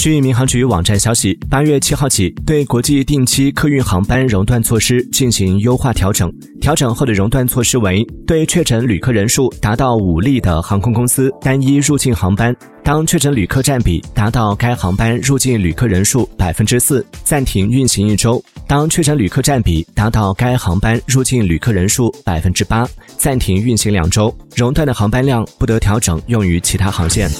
据民航局网站消息八月七号起对国际定期客运航班熔断措施进行优化调整。调整后的熔断措施为对确诊旅客人数达到五例的航空公司单一入境航班当确诊旅客占比达到该航班入境旅客人数百分之四暂停运行一周。当确诊旅客占比达到该航班入境旅客人数百分之八暂停运行两周。熔断的航班量不得调整用于其他航线。